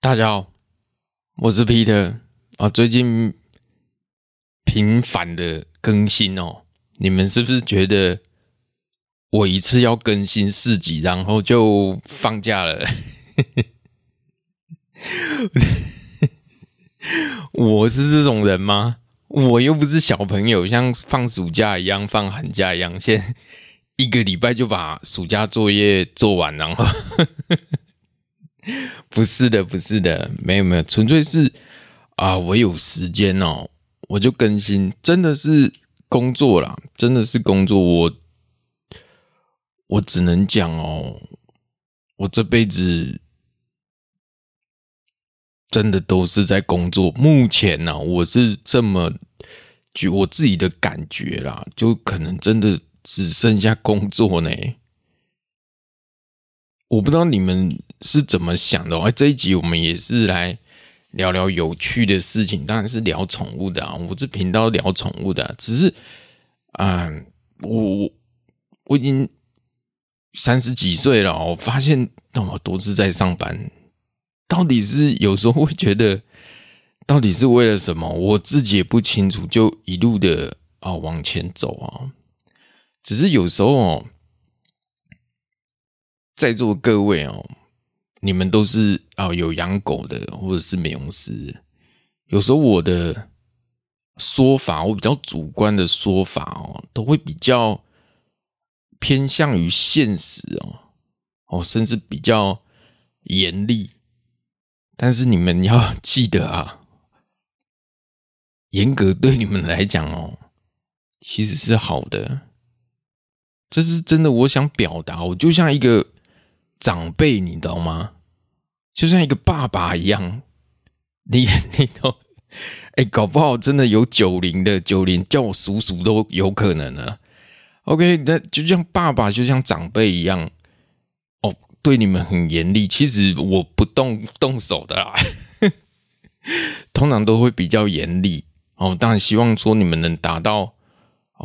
大家好，我是 Peter 啊。最近频繁的更新哦，你们是不是觉得我一次要更新四集，然后就放假了？我是这种人吗？我又不是小朋友，像放暑假一样，放寒假一样，先一个礼拜就把暑假作业做完，然后。不是的，不是的，没有没有，纯粹是啊，我有时间哦，我就更新，真的是工作啦，真的是工作，我我只能讲哦，我这辈子真的都是在工作。目前呢，我是这么觉我自己的感觉啦，就可能真的只剩下工作呢。我不知道你们是怎么想的。哎，这一集我们也是来聊聊有趣的事情，当然是聊宠物的啊。我这频道聊宠物的，只是，啊，我我已经三十几岁了，我发现那么多次在上班，到底是有时候会觉得，到底是为了什么？我自己也不清楚，就一路的啊往前走啊。只是有时候哦。在座各位哦，你们都是啊有养狗的，或者是美容师。有时候我的说法，我比较主观的说法哦，都会比较偏向于现实哦，哦，甚至比较严厉。但是你们要记得啊，严格对你们来讲哦，其实是好的。这是真的，我想表达，我就像一个。长辈，你知道吗？就像一个爸爸一样，你你都哎、搞不好真的有九零的九零叫我叔叔都有可能呢。OK，那就像爸爸，就像长辈一样，哦，对你们很严厉。其实我不动动手的啦，通常都会比较严厉。哦，当然希望说你们能达到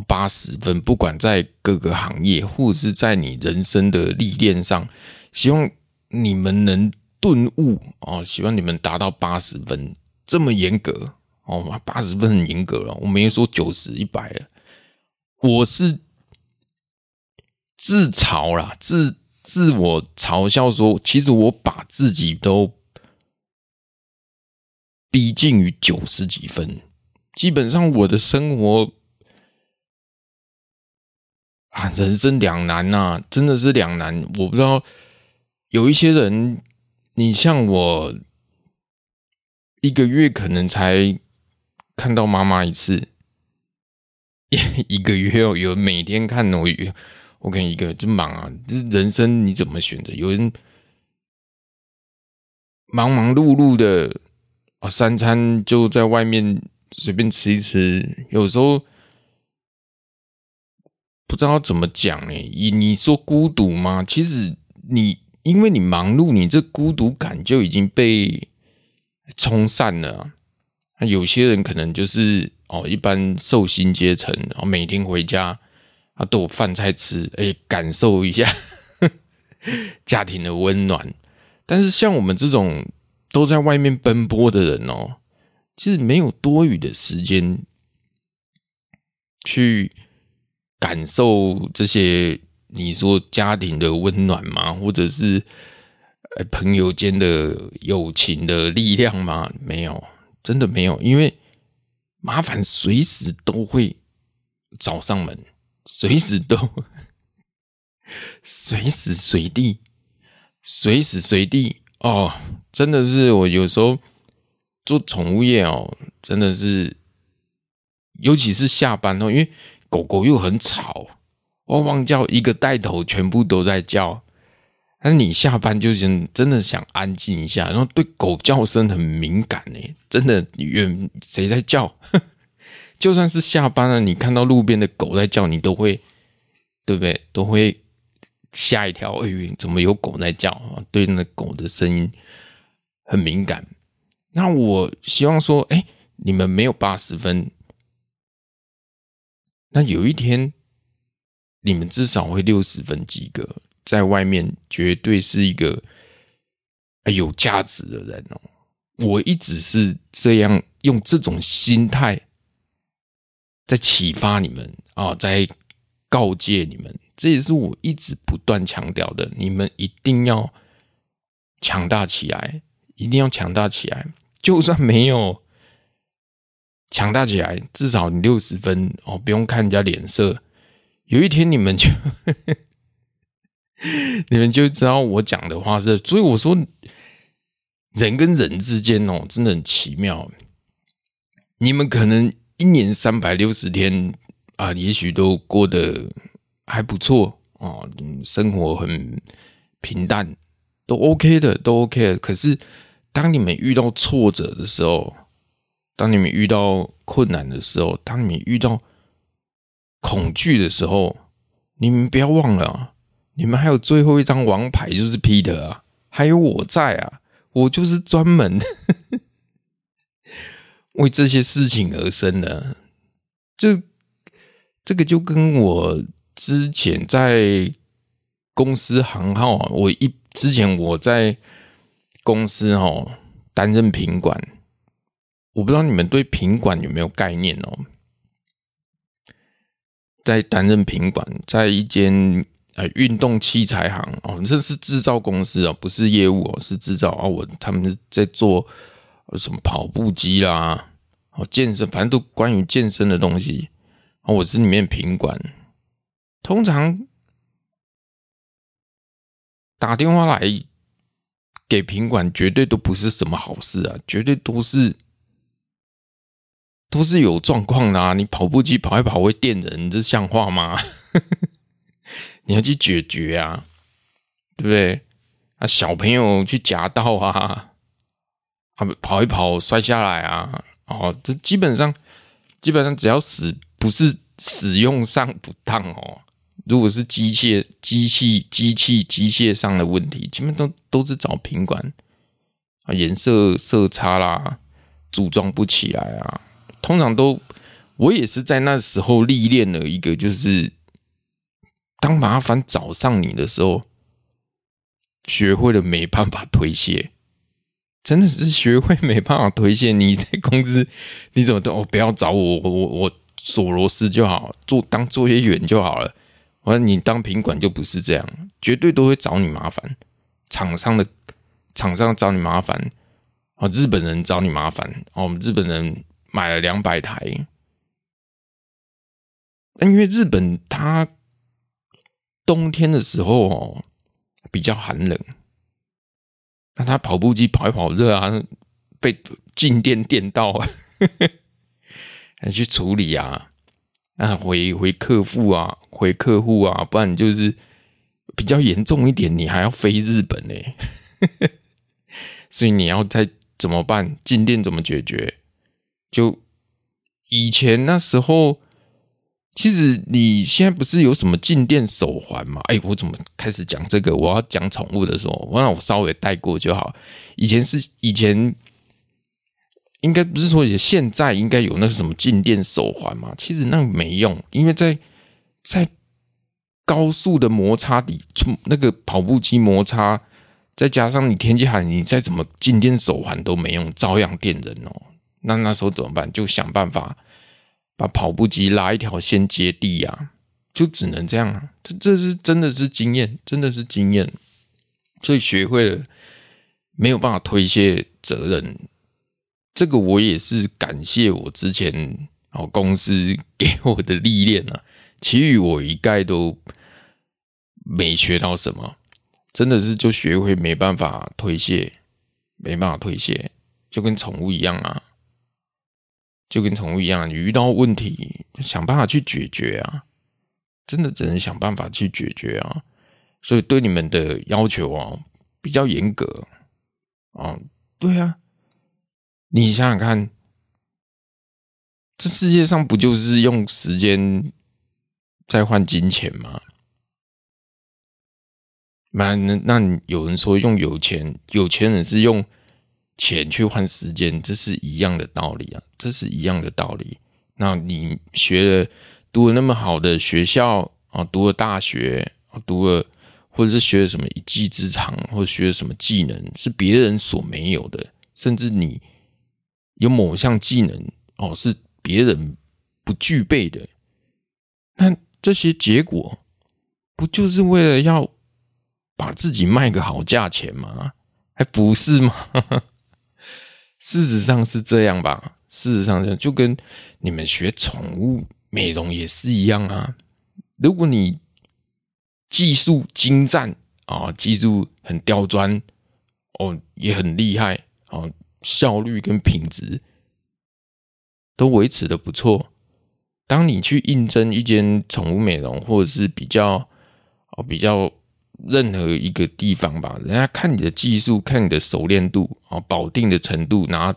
八十分，不管在各个行业，或者是在你人生的历练上。希望你们能顿悟哦，希望你们达到八十分，这么严格哦，八十分很严格了。我没说九十一百了，我是自嘲啦，自自我嘲笑说，其实我把自己都逼近于九十几分，基本上我的生活啊，人生两难呐、真的是两难，我不知道。有一些人，你像我，一个月可能才看到妈妈一次，一个月哦，有每天看我，我跟一个真忙啊，就是人生你怎么选择？有人忙忙碌碌的啊，三餐就在外面随便吃一吃，有时候不知道怎么讲哎，你你说孤独吗？其实你。因为你忙碌，你这孤独感就已经被冲散了。那有些人可能就是哦，一般受薪阶层，然后每天回家啊都有饭菜吃，哎，感受一下 家庭的温暖。但是像我们这种都在外面奔波的人哦，其实没有多余的时间去感受这些。你说家庭的温暖吗？或者是朋友间的友情的力量吗？没有，真的没有，因为麻烦随时都会找上门，随时都，随时随地，随时随地哦，真的是我有时候做宠物业哦，真的是，尤其是下班哦，因为狗狗又很吵。汪汪叫，一个带头，全部都在叫。但是你下班就真真的想安静一下，然后对狗叫声很敏感呢。真的，远谁在叫？就算是下班了，你看到路边的狗在叫，你都会，对不对？都会吓一跳。哎呦，怎么有狗在叫啊？对那狗的声音很敏感。那我希望说，哎，你们没有八十分，那有一天。你们至少会六十分及格，在外面绝对是一个有价值的人哦。我一直是这样用这种心态在启发你们啊，在告诫你们，这也是我一直不断强调的。你们一定要强大起来，一定要强大起来。就算没有强大起来，至少你六十分哦，不用看人家脸色。有一天你们就 你们就知道我讲的话是，所以我说。人跟人之间哦，真的很奇妙。你们可能一年三百六十天啊，也许都过得还不错啊，生活很平淡，都 OK 的，都 OK 的。可是，当你们遇到挫折的时候，当你们遇到困难的时候，当你们遇到恐惧的时候，你们不要忘了啊，你们还有最后一张王牌，就是 Peter 啊，还有我在啊。我就是专门 为这些事情而生的，这这个就跟我之前在公司行号啊，我一之前我在公司哦担任品管，我不知道你们对品管有没有概念哦，在担任品管，在一间。呃，运动器材行哦，这是制造公司哦，不是业务哦，是制造啊。我他们在做什么跑步机啦，哦，健身，反正都关于健身的东西。我是里面品管，通常打电话来给品管，绝对都不是什么好事啊，绝对都是都是有状况的啊。你跑步机跑一跑会电人，这像话吗？你要去解决啊，对不对？啊，小朋友去夹道啊，啊，跑一跑摔下来啊，哦，这基本上基本上只要使不是使用上不当哦，如果是机械、机器、机器、机械上的问题，基本都都是找品管啊，颜色色差啦，组装不起来啊，通常都我也是在那时候历练了一个就是。当麻烦找上你的时候，学会了没办法推卸，真的是学会没办法推卸。你在公司，你怎么都哦，不要找我，我我我锁螺丝就好，做当作业员就好了。我说你当品管就不是这样，绝对都会找你麻烦。厂商的厂商找你麻烦，哦，日本人找你麻烦，哦，日本人买了两百台，因为日本它。冬天的时候哦，比较寒冷，那他跑步机跑一跑热啊，被静电电到，还 去处理啊，啊回回客户啊，回客户啊，不然就是比较严重一点，你还要飞日本呢，所以你要再怎么办？静电怎么解决？就以前那时候。其实你现在不是有什么静电手环吗？哎，我怎么开始讲这个？我要讲宠物的时候，我让我稍微带过就好。以前是以前，应该不是说也现在应该有那什么静电手环嘛？其实那没用，因为在在高速的摩擦底，那个跑步机摩擦，再加上你天气寒，你再怎么静电手环都没用，照样电人哦。那那时候怎么办？就想办法。把跑步机拉一条线接地呀、啊，就只能这样啊！这这是真的是经验，真的是经验，所以学会了没有办法推卸责任。这个我也是感谢我之前哦公司给我的历练啊，其余我一概都没学到什么，真的是就学会没办法推卸，没办法推卸，就跟宠物一样啊。就跟宠物一样，你遇到问题，想办法去解决啊！真的只能想办法去解决啊！所以对你们的要求啊，比较严格啊。对啊，你想想看，这世界上不就是用时间在换金钱吗？那那那有人说用有钱，有钱人是用。钱去换时间，这是一样的道理啊！这是一样的道理。那你学了、读了那么好的学校啊，读了大学啊，读了，或或者是学了什么一技之长，或者学了什么技能是别人所没有的，甚至你有某项技能哦是别人不具备的，那这些结果不就是为了要把自己卖个好价钱吗？还不是吗？事实上是这样吧。事实上，就就跟你们学宠物美容也是一样啊。如果你技术精湛啊，技术很刁钻哦，也很厉害啊，效率跟品质都维持的不错。当你去应征一间宠物美容，或者是比较哦比较任何一个地方吧，人家看你的技术，看你的熟练度啊，保定的程度，拿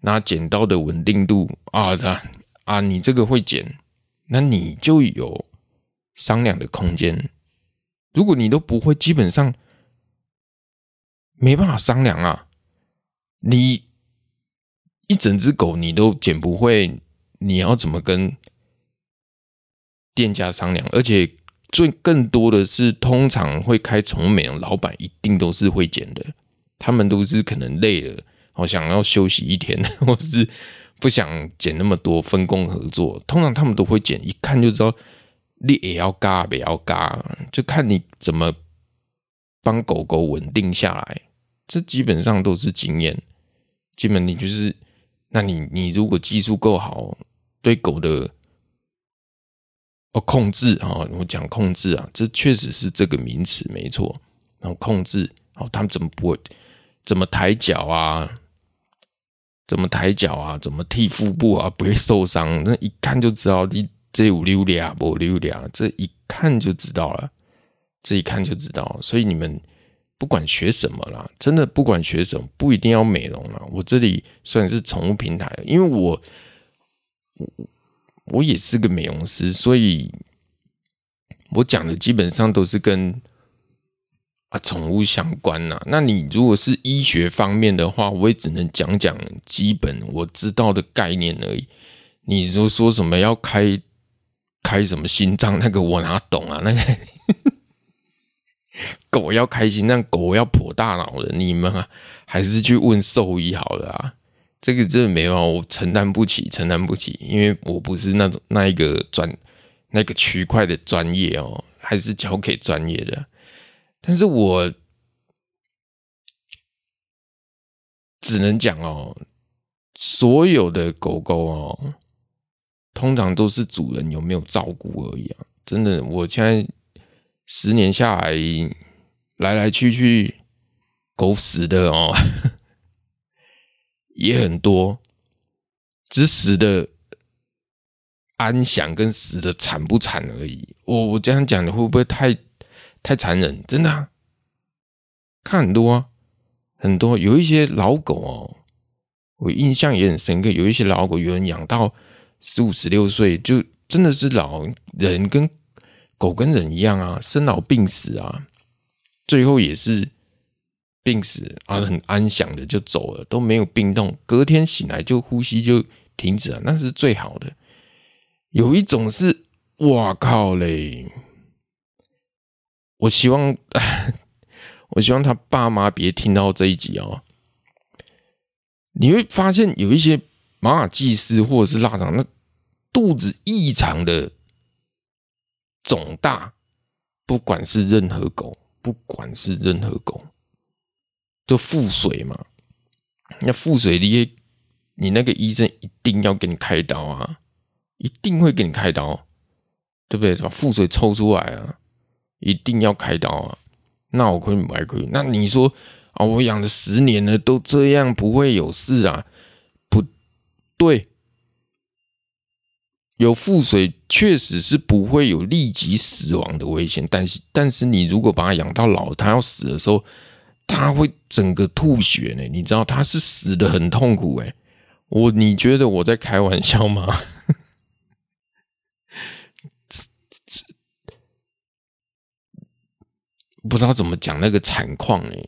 拿剪刀的稳定度啊的啊，你这个会剪，那你就有商量的空间。如果你都不会，基本上没办法商量啊。你一整只狗你都剪不会，你要怎么跟店家商量？而且最更多的是，通常会开宠物美容老板一定都是会剪的，他们都是可能累了。好想要休息一天，或是不想剪那么多，分工合作。通常他们都会剪，一看就知道你也要嘎，也要嘎，就看你怎么帮狗狗稳定下来。这基本上都是经验。基本你就是，那你你如果技术够好，对狗的哦控制啊，我讲控制啊，这确实是这个名词没错。然后控制哦，他们怎么不会怎么抬脚啊？怎么抬脚啊？怎么踢腹部啊？不会受伤？那一看就知道你这有溜俩不溜俩，这一看就知道了。这一看就知道，所以你们不管学什么啦，真的不管学什么，不一定要美容啦。我这里算是宠物平台，因为我我也是个美容师，所以我讲的基本上都是跟。啊，宠物相关呐、那你如果是医学方面的话，我也只能讲讲基本我知道的概念而已。你就说什么要开开什么心脏，那个我哪懂啊？那个狗要开心，那狗要破大脑的，你们啊，还是去问兽医好了啊。这个真的没办法，我承担不起，承担不起，因为我不是那种那一个专那个区块的专业哦，还是交给专业的。但是我只能讲哦，所有的狗狗哦，通常都是主人有没有照顾而已啊！真的，我现在十年下来，来来去去狗死的哦，也很多，只死的安详跟死的惨不惨而已。我我这样讲的会不会太？太残忍，真的！看很多啊，很多有一些老狗哦，我印象也很深刻。有一些老狗，有人养到十五、十六岁，就真的是老人跟狗跟人一样啊，生老病死啊，最后也是病死啊，很安详的就走了，都没有病痛，隔天醒来就呼吸就停止了，那是最好的。有一种是，哇靠嘞！我希望，我希望他爸妈别听到这一集哦。你会发现有一些马尔济斯或者是腊肠，那肚子异常的肿大，不管是任何狗，不管是任何狗，就腹水嘛。那腹水你，你那个医生一定要给你开刀啊，一定会给你开刀，对不对？把腹水抽出来啊。一定要开刀啊！那我可以买可以。那你说啊，我养了十年了，都这样不会有事啊？不对，有腹水确实是不会有立即死亡的危险。但是，但是你如果把它养到老，它要死的时候，他会整个吐血呢。你知道他是死的很痛苦诶。我你觉得我在开玩笑吗？不知道怎么讲那个惨况哎，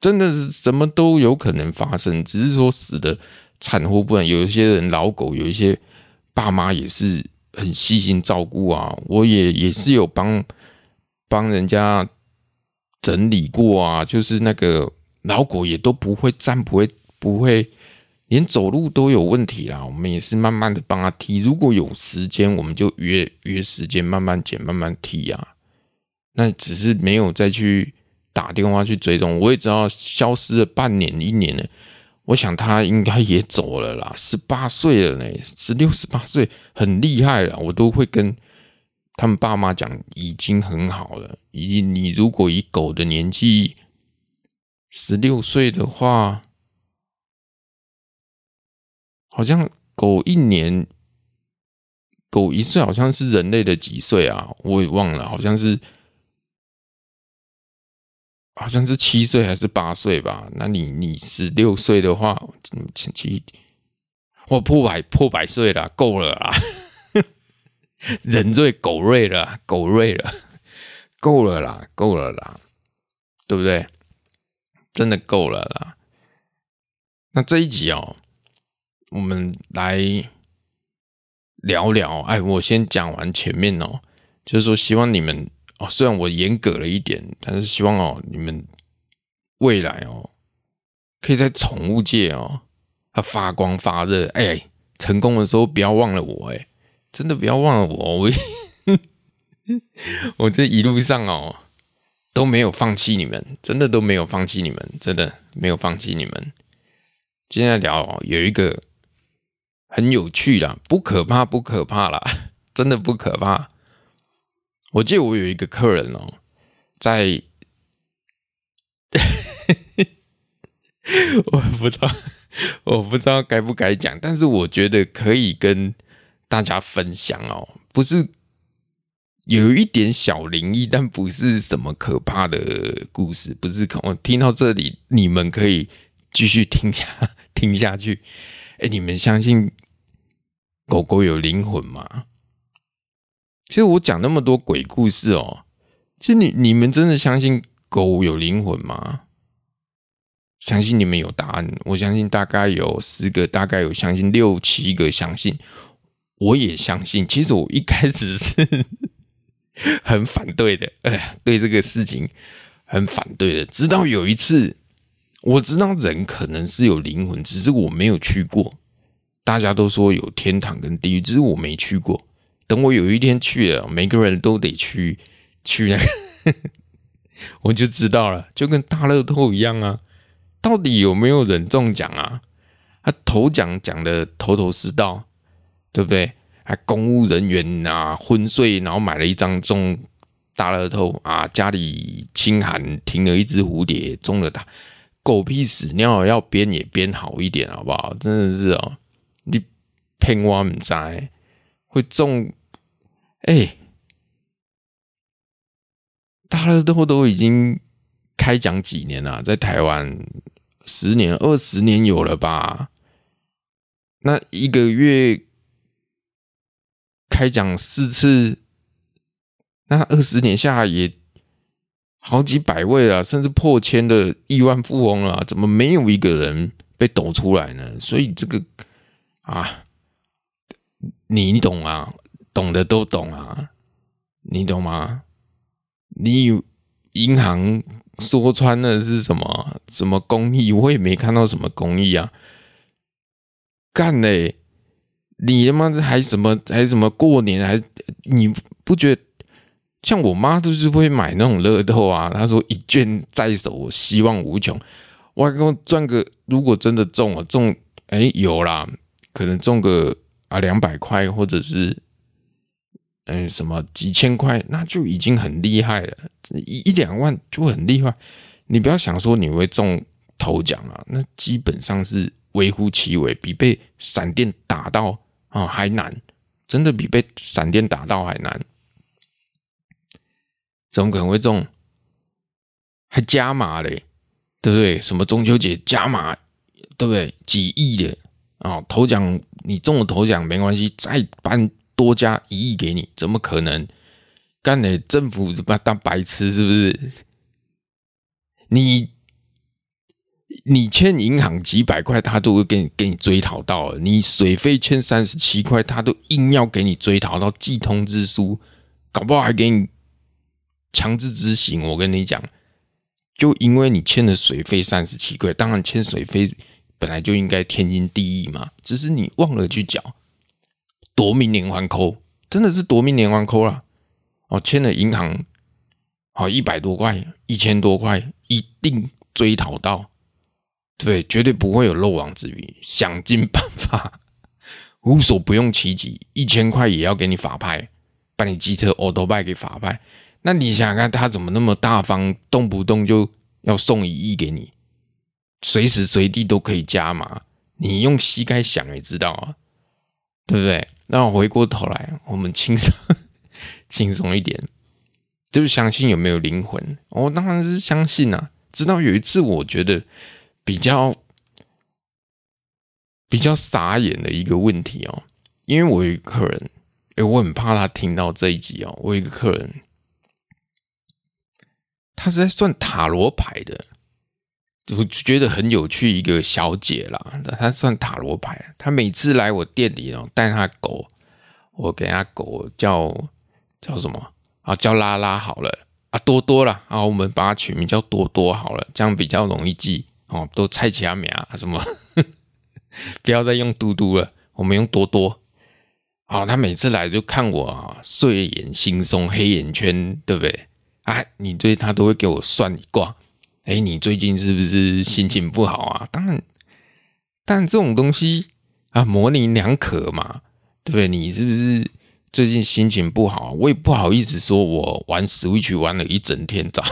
真的是什么都有可能发生，只是说死的惨或不然。有一些人老狗，有一些爸妈也是很细心照顾啊。我也也是有帮帮人家整理过啊，就是那个老狗也都不会站，不会不会，连走路都有问题啦。我们也是慢慢的帮他踢，如果有时间，我们就约约时间慢慢剪，慢慢踢啊。那只是没有再去打电话去追踪，我也知道消失了半年一年了。我想他应该也走了啦，十八岁了呢，十六十八岁很厉害了。我都会跟他们爸妈讲，已经很好了。以你如果以狗的年纪，十六岁的话，好像狗一年，狗一岁好像是人类的几岁啊？我也忘了，好像是。好像是七岁还是八岁吧？那你你十六岁的话，七七，我破百破百岁了，够了啊！人瑞狗瑞了，狗瑞了，够了啦，够了啦，对不对？真的够了啦。那这一集哦，我们来聊聊。哎，我先讲完前面哦，就是说希望你们。哦，虽然我严格了一点，但是希望哦，你们未来哦，可以在宠物界哦，它发光发热。哎，成功的时候不要忘了我，哎，真的不要忘了我。我我这一路上哦，都没有放弃你们，真的都没有放弃你们，真的没有放弃你们。今天聊哦，有一个很有趣的，不可怕，不可怕啦，真的不可怕。我记得我有一个客人哦，在，我不知道，我不知道该不该讲，但是我觉得可以跟大家分享哦，不是有一点小灵异，但不是什么可怕的故事，不是可我听到这里，你们可以继续听下 听下去。哎，你们相信狗狗有灵魂吗？其实我讲那么多鬼故事哦，其实你你们真的相信狗有灵魂吗？相信你们有答案，我相信大概有十个，大概有相信六七个相信，我也相信。其实我一开始是 很反对的，哎，对这个事情很反对的。直到有一次，我知道人可能是有灵魂，只是我没有去过。大家都说有天堂跟地狱，只是我没去过。等我有一天去了，每个人都得去去那个，我就知道了，就跟大乐透一样啊！到底有没有人中奖啊？他头奖讲的头头是道，对不对？还公务人员啊，昏睡，然后买了一张中大乐透啊，家里清寒停了一只蝴蝶，中了大狗屁屎尿，要编也编好一点，好不好？真的是哦，你骗我唔知会中。哎、大乐透都已经开奖几年了，在台湾十年、二十年有了吧？那一个月开奖四次，那二十年下来也好几百位了，甚至破千的亿万富翁了，怎么没有一个人被抖出来呢？所以这个啊，你懂啊？懂的都懂啊，你懂吗？你银行说穿了是什么？什么公益？我也没看到什么公益啊！干嘞！你他妈还什么还什么过年还？你不觉得像我妈就是会买那种乐透啊？她说一卷在手，希望无穷。我还跟我赚个，如果真的中了中，哎、有啦，可能中个啊两百块或者是。嗯，什么几千块，那就已经很厉害了，一一两万就很厉害。你不要想说你会中头奖啊，那基本上是微乎其微，比被闪电打到、哦、还难，真的比被闪电打到还难。怎么可能会中？还加码嘞，对不对？什么中秋节加码，对不对？几亿的啊、哦，头奖你中了头奖没关系，再颁。多加一亿给你，怎么可能？干的政府把当白痴是不是？你你欠银行几百块，他都会给你给你追讨到。你水费欠三十七块，他都硬要给你追讨到寄通知书，搞不好还给你强制执行。我跟你讲，就因为你欠的水费三十七块，当然欠水费本来就应该天经地义嘛，只是你忘了去缴，夺命连环扣，真的是夺命连环扣啦。哦，欠了银行好一百多块、一千多块，一定追讨到，对，绝对不会有漏网之鱼，想尽办法，无所不用其极，一千块也要给你法拍，把你机车欧兜拜给法拍。那你想想看，他怎么那么大方，动不动就要送一亿给你，随时随地都可以加码，你用膝盖想也知道啊，对不对？那我回过头来，我们轻松。轻松一点，就是相信有没有灵魂？我当然是相信啊。直到有一次，我觉得比较比较傻眼的一个问题哦，因为我有一个客人，哎，我很怕他听到这一集哦。我有一个客人，他是在算塔罗牌的，我觉得很有趣。一个小姐啦，她算塔罗牌，她每次来我店里哦，带她狗，我给她狗叫。叫什么啊？叫拉拉好了啊，多多啦啊，我们把它取名叫多多好了，这样比较容易记哦。都猜其他名啊什么？不要再用嘟嘟了，我们用多多。好，他每次来就看我啊，睡眼惺忪，黑眼圈，对不对？啊，你最他都会给我算一卦。哎，你最近是不是心情不好啊？当然，但这种东西啊，模棱两可嘛，对不对？你是不是？最近心情不好，我也不好意思说，我玩 Switch 玩了一整天早，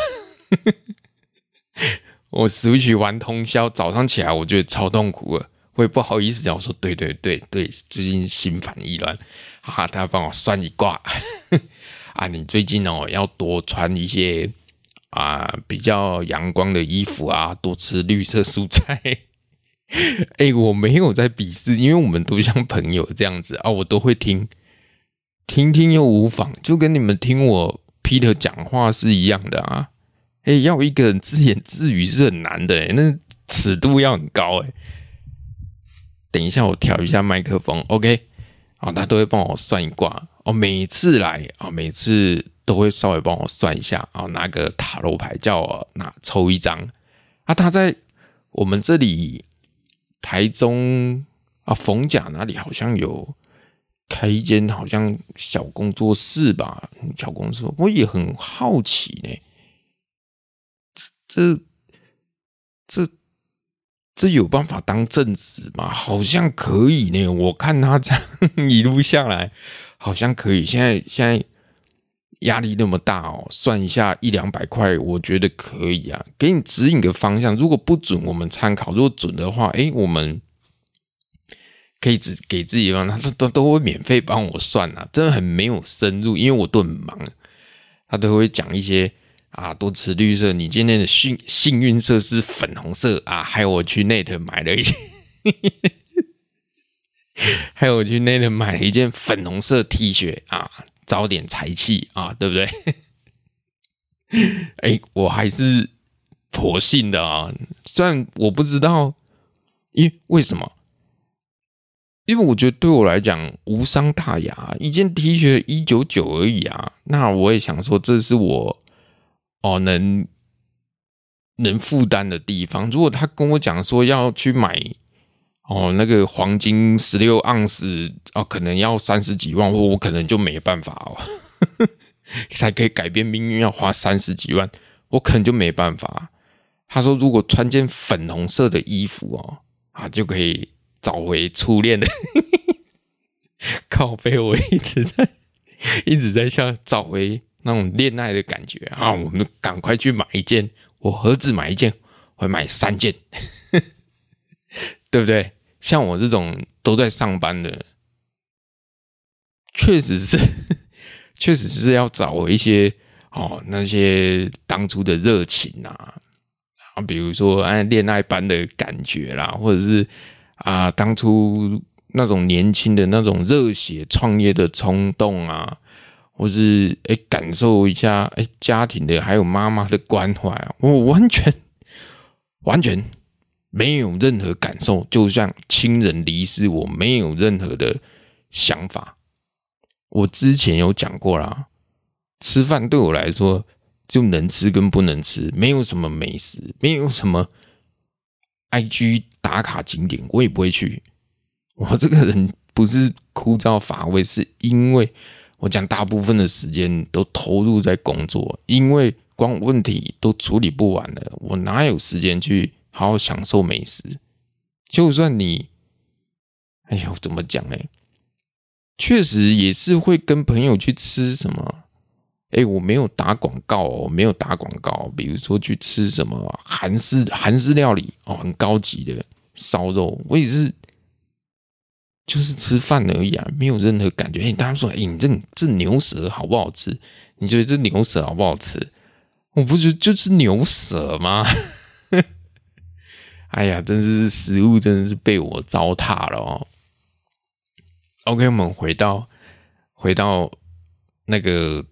我 Switch 玩通宵，早上起来我觉得超痛苦了，我也不好意思讲，我说对对对对，最近心烦意乱，哈，他帮我算一卦，啊，你最近哦要多穿一些啊比较阳光的衣服啊，多吃绿色蔬菜，哎，我没有在鄙视，因为我们都像朋友这样子啊，我都会听。听听又无妨，就跟你们听我 Peter 讲话是一样的啊！哎、欸，要一个人自言自语是很难的、欸，那尺度要很高哎、等一下，我调一下麦克风，OK？啊，他都会帮我算一卦哦。每次来啊，每次都会稍微帮我算一下啊，拿个塔罗牌叫我拿抽一张啊。他在我们这里台中啊，逢甲哪里好像有。开一间好像小工作室吧，小工作室，我也很好奇呢。这这这有办法当正职吗？好像可以呢。我看他这样一路下来，好像可以。现在现在压力那么大哦，算一下一两百块，我觉得可以啊。给你指引个方向，如果不准，我们参考；如果准的话，哎，我们。可以只给自己方，他都都都会免费帮我算啊，真的很没有深入，因为我都很忙，他都会讲一些啊，多吃绿色，你今天的幸幸运色是粉红色啊，还有我去 Net 买了一件，还有我去 Net 买了一件粉红色 T 恤啊，招点财气啊，对不对？哎、我还是佛信的啊，虽然我不知道，因为什么？因为我觉得对我来讲无伤大雅，一件 T 恤一九九而已啊。那我也想说，这是我哦能能负担的地方。如果他跟我讲说要去买哦那个黄金十六盎司哦，可能要三十几万，我我可能就没办法哦，才可以改变命运，要花三十几万，我可能就没办法。他说，如果穿件粉红色的衣服哦啊，就可以。找回初恋的 靠背，我一直在 一直在想找回那种恋爱的感觉啊！我们赶快去买一件，我何止买一件，会买三件，对不对？像我这种都在上班的，确实是，确实是要找回一些哦那些当初的热情啊啊，比如说按恋爱般的感觉啦，或者是。啊，当初那种年轻的那种热血创业的冲动啊，或是诶、欸、感受一下诶、欸、家庭的还有妈妈的关怀啊，我完全完全没有任何感受，就像亲人离世，我没有任何的想法。我之前有讲过啦，吃饭对我来说就能吃跟不能吃，没有什么美食，没有什么 IG 打卡景点，我也不会去。我这个人不是枯燥乏味，是因为我讲大部分的时间都投入在工作，因为光问题都处理不完了，我哪有时间去好好享受美食？就算你，哎呦，怎么讲呢？确实也是会跟朋友去吃什么。哎，我没有打广告哦，没有打广告。比如说去吃什么韩式韩式料理哦，很高级的烧肉，我也是，就是吃饭而已啊，没有任何感觉。哎，大家说，哎，你这这牛舌好不好吃？你觉得这牛舌好不好吃？我不觉得就是牛舌吗？哎呀，真是食物真的是被我糟蹋了哦。OK，我们回到回到那个。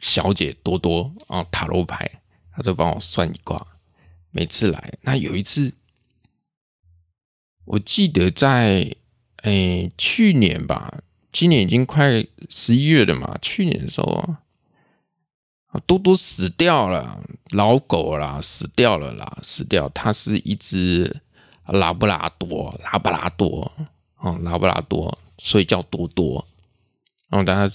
小姐多多啊，塔罗牌，她就帮我算一卦。每次来，那有一次，我记得在诶、欸、去年吧，今年已经快十一月了嘛。去年的时候啊，多多死掉了，老狗啦，死掉了啦，死掉。它是一只拉布拉多，拉布拉多哦，拉布拉多，所以叫多多。然后大家。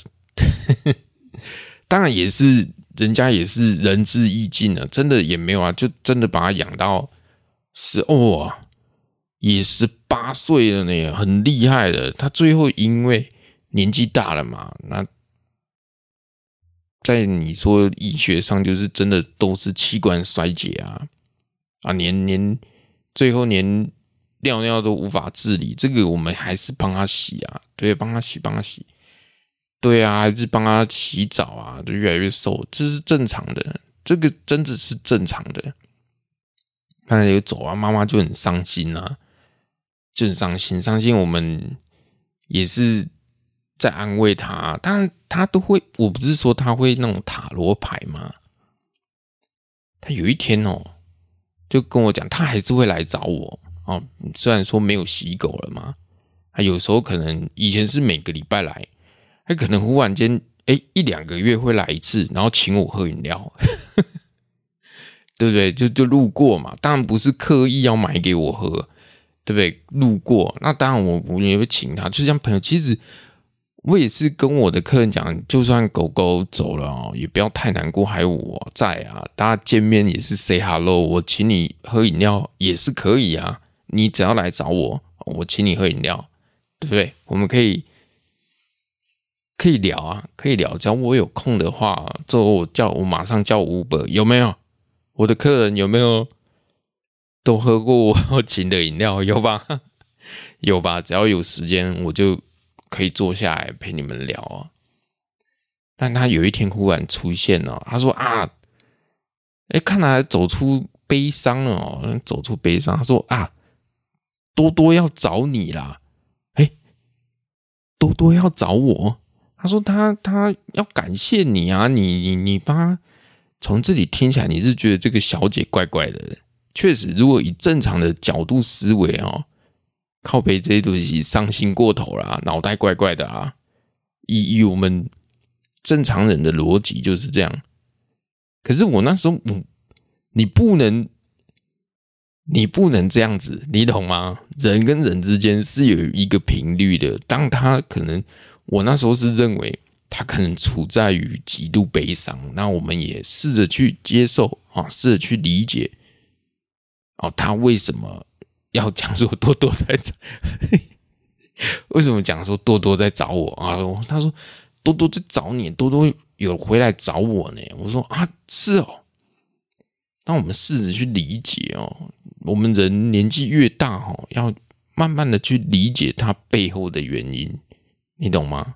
当然也是，人家也是仁至义尽了，真的也没有啊，就真的把它养到是哦，也十八岁了呢，很厉害的。他最后因为年纪大了嘛，那在你说医学上就是真的都是器官衰竭啊啊，连连最后连尿尿都无法自理，这个我们还是帮他洗啊，对，帮他洗，帮他洗。对啊，还是帮他洗澡啊，就越来越瘦，这是正常的，这个真的是正常的。他有走啊，妈妈就很伤心啊，就很伤心，伤心。我们也是在安慰他，当然他都会，我不是说他会那种塔罗牌吗？他有一天哦，就跟我讲，他还是会来找我哦。虽然说没有洗狗了嘛，他有时候可能以前是每个礼拜来。他可能忽然间，哎，一两个月会来一次，然后请我喝饮料，对不对？就就路过嘛，当然不是刻意要买给我喝，对不对？路过，那当然我我也会请他，就像朋友。其实我也是跟我的客人讲，就算狗狗走了哦，也不要太难过，还有我在啊。大家见面也是 say hello，我请你喝饮料也是可以啊。你只要来找我，我请你喝饮料，对不对？我们可以。可以聊啊，可以聊。只要我有空的话，之后我叫我马上叫 Uber，有没有？我的客人有没有都喝过 我请的饮料？有吧？有吧？只要有时间，我就可以坐下来陪你们聊啊。但他有一天忽然出现了，他说啊，哎，看来走出悲伤了哦，走出悲伤。他说啊，多多要找你啦，哎，多多要找我。他说他他要感谢你啊，你你你帮他从这里听起来，你是觉得这个小姐怪怪的。确实，如果以正常的角度思维哦，靠背这些东西伤心过头了，脑袋怪怪的啊。以以我们正常人的逻辑就是这样。可是我那时候，我你不能，你不能这样子，你懂吗？人跟人之间是有一个频率的，当他可能。我那时候是认为他可能处在于极度悲伤，那我们也试着去接受啊，试着去理解哦，他为什么要讲说多多在找？为什么讲说多多在找我啊？他说多多在找你，多多有回来找我呢。我说啊，是哦。那我们试着去理解哦，我们人年纪越大哦，要慢慢的去理解他背后的原因。你懂吗？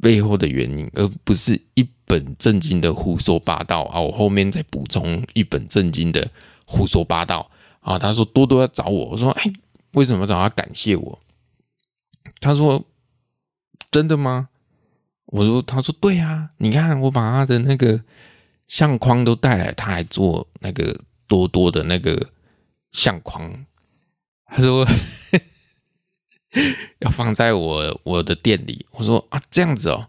背后的原因，而不是一本正经的胡说八道啊！我后面再补充一本正经的胡说八道啊！他说多多要找我，我说哎，为什么找他感谢我？他说真的吗？我说他说对啊，你看我把他的那个相框都带来，他还做那个多多的那个相框。他说。要放在我我的店里，我说啊这样子哦，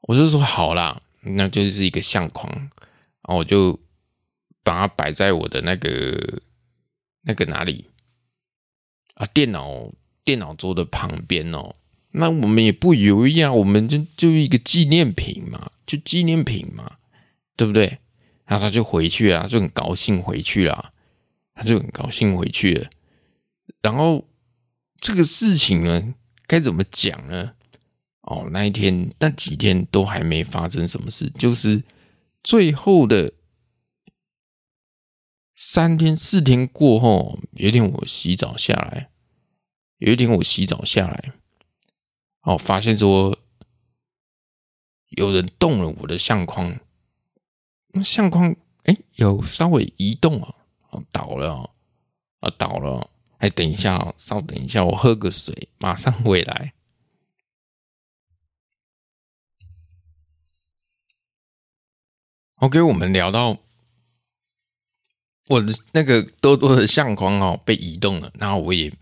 我就说好啦，那就是一个相框，然后我就把它摆在我的那个那个哪里啊？电脑电脑桌的旁边哦。那我们也不犹豫啊，我们就就一个纪念品嘛，就纪念品嘛，对不对？然后他就回去啊，就很高兴回去了，他就很高兴回去了。然后这个事情呢，该怎么讲呢？哦，那一天那几天都还没发生什么事，就是最后的三天四天过后，有一天我洗澡下来，有一天我洗澡下来。哦，发现说有人动了我的相框，那相框哎，有稍微移动啊，哦，倒了哦，啊，倒了，哎，等一下，稍等一下，我喝个水，马上回来。OK，我们聊到我的那个多多的相框哦被移动了，然后我也。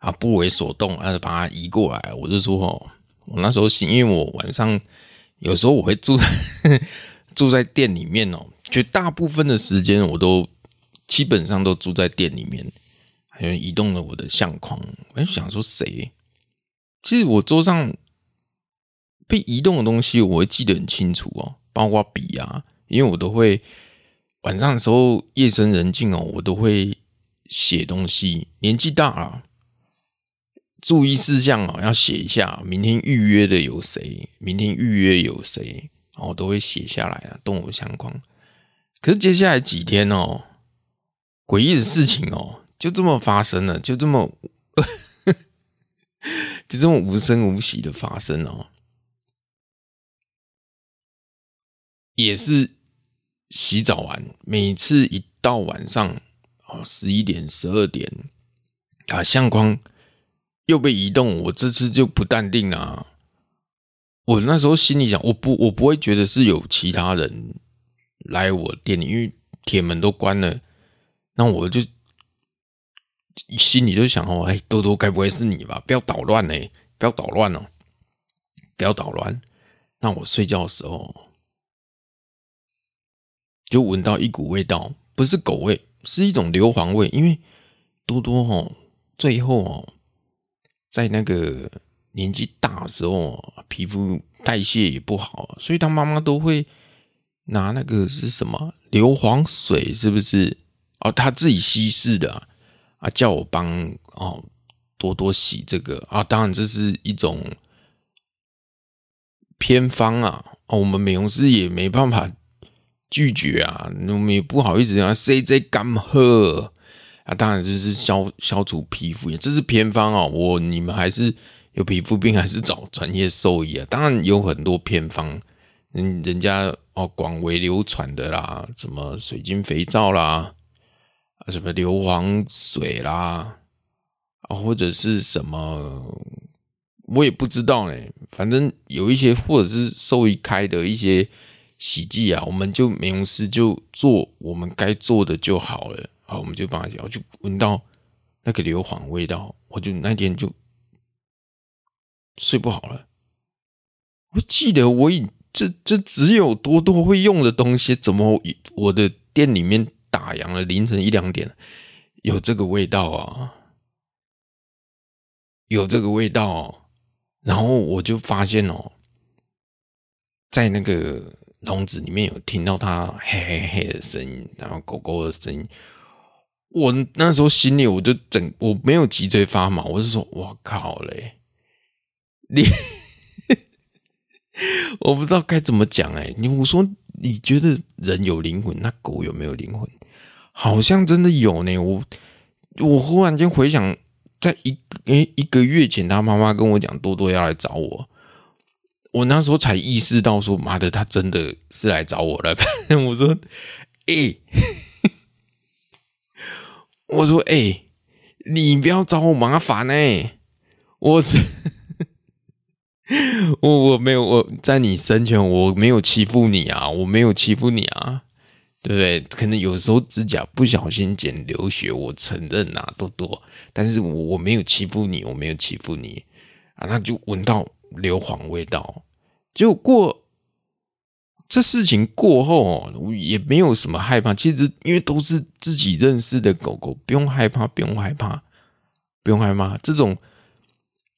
啊，不为所动，而是把它移过来。我就说哦，我那时候行，因为我晚上有时候我会住在住在店里面哦，绝大部分的时间我都基本上都住在店里面，还有移动了我的相框。我就想说谁？其实我桌上被移动的东西，我会记得很清楚哦，包括笔啊，因为我都会晚上的时候夜深人静哦，我都会写东西。年纪大了。注意事项哦，要写一下。明天预约的有谁？明天预约有谁？我都会写下来啊，动我相框。可是接下来几天哦，诡异的事情哦，就这么发生了，就这么，就这么无声无息的发生哦。也是洗澡完，每次一到晚上哦，十一点、十二点啊，相框。又被移动，我这次就不淡定啊！我那时候心里想，我不，我不会觉得是有其他人来我店里，因为铁门都关了。那我就心里就想哦，哎，多多该不会是你吧？不要捣乱呢，不要捣乱哦，不要捣乱。那我睡觉的时候就闻到一股味道，不是狗味，是一种硫磺味。因为多多哦，最后哦。在那个年纪大的时候，皮肤代谢也不好，所以他妈妈都会拿那个是什么硫磺水，是不是？哦，他自己稀释的啊，啊叫我帮哦多多洗这个啊，当然这是一种偏方啊，哦，我们美容师也没办法拒绝啊，我们也不好意思啊，C J 干喝。啊，当然就是消消除皮肤炎，这是偏方哦。我你们还是有皮肤病，还是找专业兽医啊。当然有很多偏方，人人家哦广为流传的啦，什么水晶肥皂啦，啊什么硫磺水啦，啊或者是什么，我也不知道呢。反正有一些或者是兽医开的一些洗剂啊，我们就美容师就做我们该做的就好了。好，我们就帮他讲，就闻到那个硫磺味道，我就那天就睡不好了。我记得我以这这只有多多会用的东西，怎么我的店里面打烊了，凌晨一两点有这个味道啊？有这个味道，然后我就发现哦，在那个笼子里面有听到它嘿嘿嘿的声音，然后狗狗的声音。我那时候心里我就整，我没有脊椎发毛，我就说：“我靠嘞，你 我不知道该怎么讲哎。”你我说你觉得人有灵魂，那狗有没有灵魂？好像真的有呢。我我忽然间回想，在一诶一个月前，他妈妈跟我讲多多要来找我，我那时候才意识到说：“妈的，他真的是来找我了。”我说：“哎、”我说：“哎、你不要找我麻烦哎、欸！我是我我没有我在你生前我没有欺负你啊，我没有欺负你啊，对不对？可能有时候指甲不小心剪流血，我承认啊，多多。但是我我没有欺负你，我没有欺负你啊。那就闻到硫磺味道，结果过这事情过后哦，也没有什么害怕。其实因为都是自己认识的狗狗，不用害怕，不用害怕，不用害怕。这种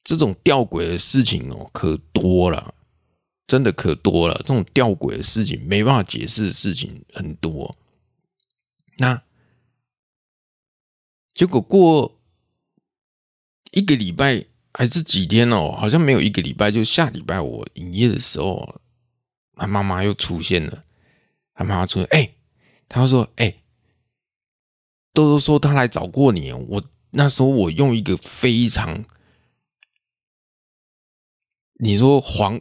这种吊诡的事情哦，可多了，真的可多了。这种吊诡的事情没办法解释的事情很多。那结果过一个礼拜还是几天哦，好像没有一个礼拜，就下礼拜我营业的时候。他妈妈又出现了，他妈妈出现，哎、欸，他说，哎、欸，多多说他来找过你。我那时候我用一个非常，你说惶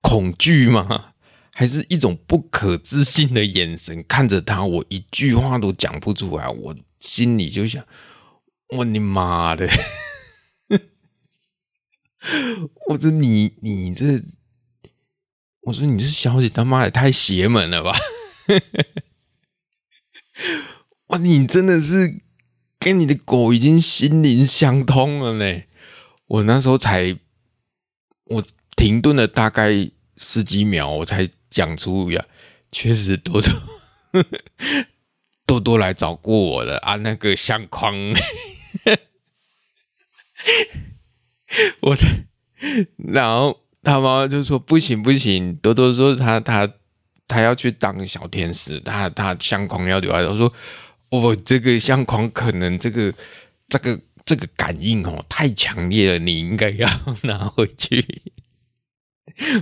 恐惧吗？还是一种不可置信的眼神看着他？我一句话都讲不出来，我心里就想，我你妈的！我说你你这。我说：“你这小姐他妈也太邪门了吧！哇，你真的是跟你的狗已经心灵相通了呢。我那时候才，我停顿了大概十几秒，我才讲出呀，确实多多多多来找过我的啊，那个相框，我，然后。”他妈妈就说：“不行不行，多多说他他他要去当小天使，他他相框要留下来。我说：我，这个相框可能这个这个这个感应哦太强烈了，你应该要 拿回去，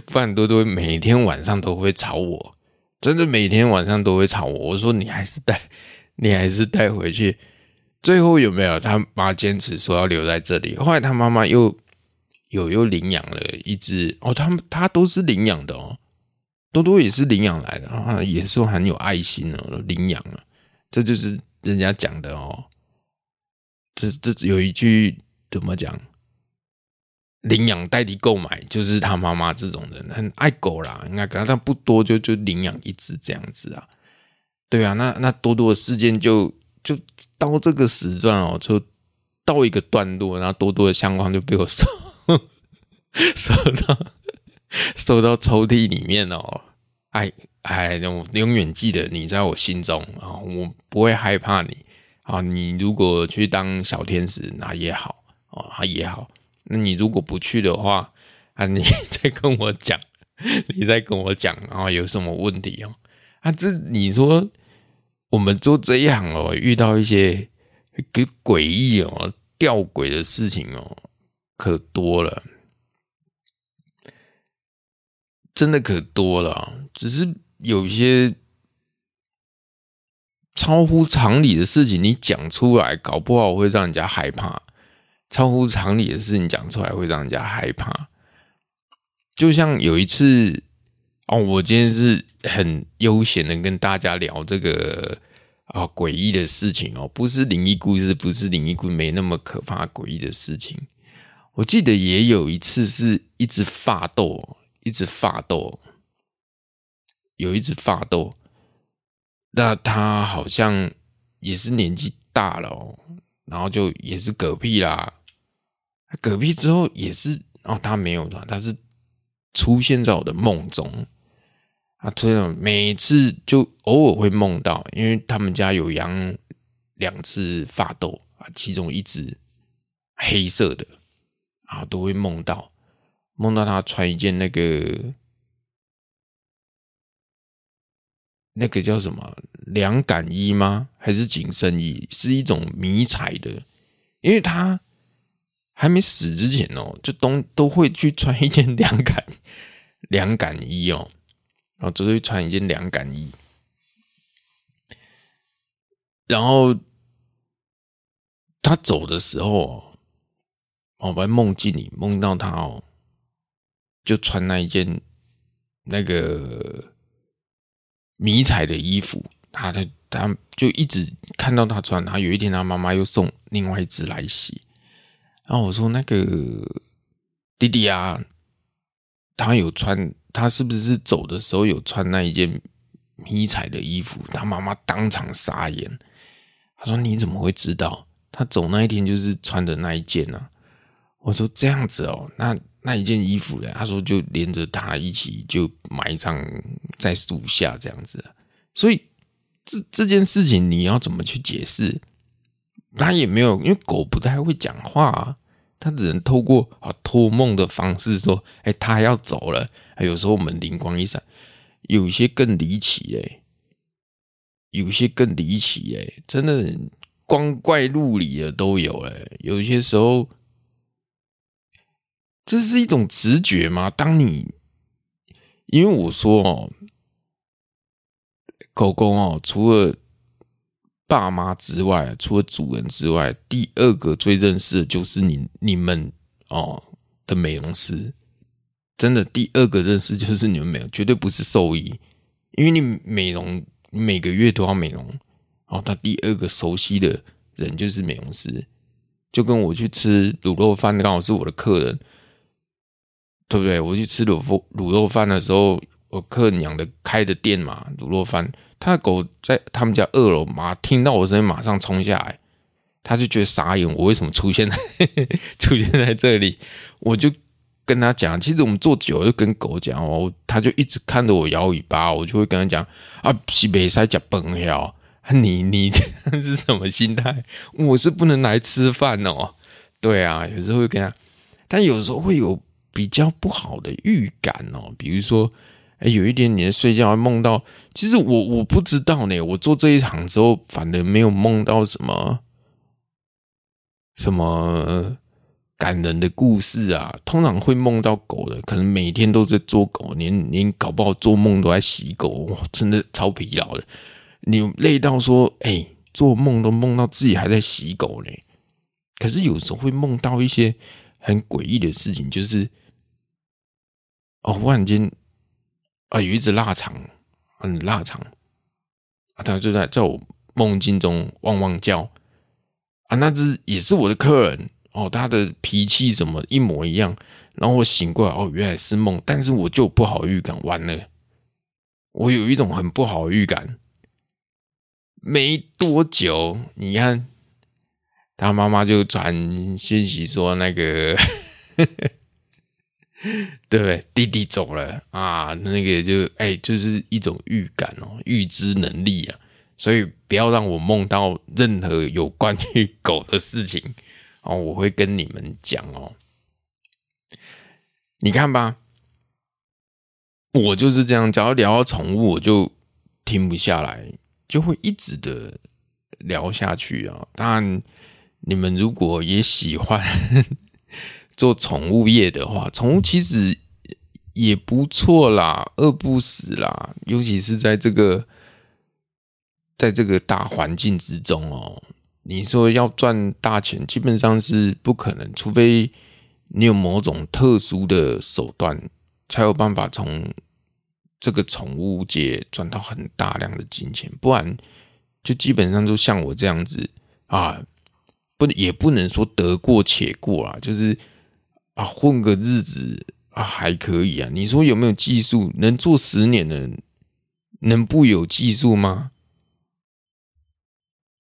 不然多多每天晚上都会吵我，真的每天晚上都会吵我。我说你还是带你还是带回去。最后有没有？他妈坚持说要留在这里，后来他妈妈又。”有又领养了一只哦，他们他都是领养的哦，多多也是领养来的啊，也是很有爱心哦，领养了，这就是人家讲的哦，这这有一句怎么讲？领养代替购买，就是他妈妈这种人很爱狗啦，应该可能他不多就就领养一只这样子啊，对啊，那那多多的事件就就到这个时段哦，就到一个段落，然后多多的相框就被我收。收到，收到抽屉里面哦。哎哎，我永远记得你在我心中啊，我不会害怕你啊。你如果去当小天使，那也好啊，也好。那你如果不去的话，啊，你 再跟我讲，你再跟我讲啊，有什么问题哦？啊，这你说我们做这一行哦，遇到一些个诡异哦、吊诡的事情哦，可多了。真的可多了，只是有些超乎常理的事情，你讲出来，搞不好会让人家害怕。超乎常理的事情讲出来，会让人家害怕。就像有一次，哦，我今天是很悠闲的跟大家聊这个啊诡异的事情哦，不是灵异故事，不是灵异故事，没那么可怕诡异的事情。我记得也有一次是一直发抖。一直发抖，有一只发抖，那他好像也是年纪大了哦，然后就也是嗝屁啦。嗝屁之后也是，哦，他没有的，他是出现在我的梦中。啊，这样每次就偶尔会梦到，因为他们家有养两只发抖啊，其中一只黑色的啊，都会梦到。梦到他穿一件那个那个叫什么凉感衣吗？还是紧身衣？是一种迷彩的，因为他还没死之前哦，就都都会去穿一件 凉感凉感衣哦，然后就会穿一件凉感衣，然后他走的时候，我在梦境里梦到他哦。就穿那一件那个迷彩的衣服，他的他就一直看到他穿。然后有一天，他妈妈又送另外一只来洗。然后我说：“那个弟弟啊，他有穿，他是不是走的时候有穿那一件迷彩的衣服？”他妈妈当场傻眼。他说：“你怎么会知道？他走那一天就是穿的那一件呢？”我说：“这样子哦，那。”那一件衣服呢？他说就连着他一起就埋葬在树下这样子。所以这这件事情你要怎么去解释？他也没有，因为狗不太会讲话啊，他只能透过啊托梦的方式说：“哎，他要走了。”还有时候我们灵光一闪，有些更离奇哎，有些更离奇哎，真的光怪陆离的都有哎，有些时候。这是一种直觉吗？当你因为我说哦，狗狗哦，除了爸妈之外，除了主人之外，第二个最认识的就是你你们哦的美容师。真的，第二个认识就是你们美容，绝对不是兽医，因为你美容每个月都要美容哦。他第二个熟悉的人就是美容师，就跟我去吃卤肉饭，刚好是我的客人。对不对？我去吃卤肉卤肉饭的时候，我客娘的开的店嘛，卤肉饭，他的狗在他们家二楼嘛，听到我声音马上冲下来，他就觉得傻眼，我为什么出现在 出现在这里？我就跟他讲，其实我们做久就跟狗讲哦，他就一直看着我摇尾巴，我就会跟他讲啊，是没塞讲崩了，你你 这是什么心态？我是不能来吃饭哦，对啊，有时候会跟他，但有时候会有。比较不好的预感哦，比如说，哎，有一点你在睡觉会梦到，其实我我不知道呢。我做这一行之后，反而没有梦到什么什么感人的故事啊。通常会梦到狗的，可能每天都在做狗，连连搞不好做梦都在洗狗，真的超疲劳的。你累到说，哎，做梦都梦到自己还在洗狗呢。可是有时候会梦到一些很诡异的事情，就是。哦，忽然间啊，有一只腊肠，很腊肠啊，它就在在我梦境中汪汪叫啊。那只也是我的客人哦，他的脾气怎么一模一样？然后我醒过来，哦，原来是梦，但是我就不好预感，完了，我有一种很不好预感。没多久，你看他妈妈就传讯息说那个。对不对？弟弟走了啊，那个就哎、就是一种预感哦，预知能力啊，所以不要让我梦到任何有关于狗的事情哦，我会跟你们讲哦。你看吧，我就是这样，只要聊到宠物，我就停不下来，就会一直的聊下去啊。当然，你们如果也喜欢。做宠物业的话，宠物其实也不错啦，饿不死啦。尤其是在这个，在这个大环境之中哦，你说要赚大钱，基本上是不可能，除非你有某种特殊的手段，才有办法从这个宠物界赚到很大量的金钱。不然，就基本上就像我这样子啊，不也不能说得过且过啊，就是。啊，混个日子啊，还可以啊。你说有没有技术？能做十年的，能不有技术吗？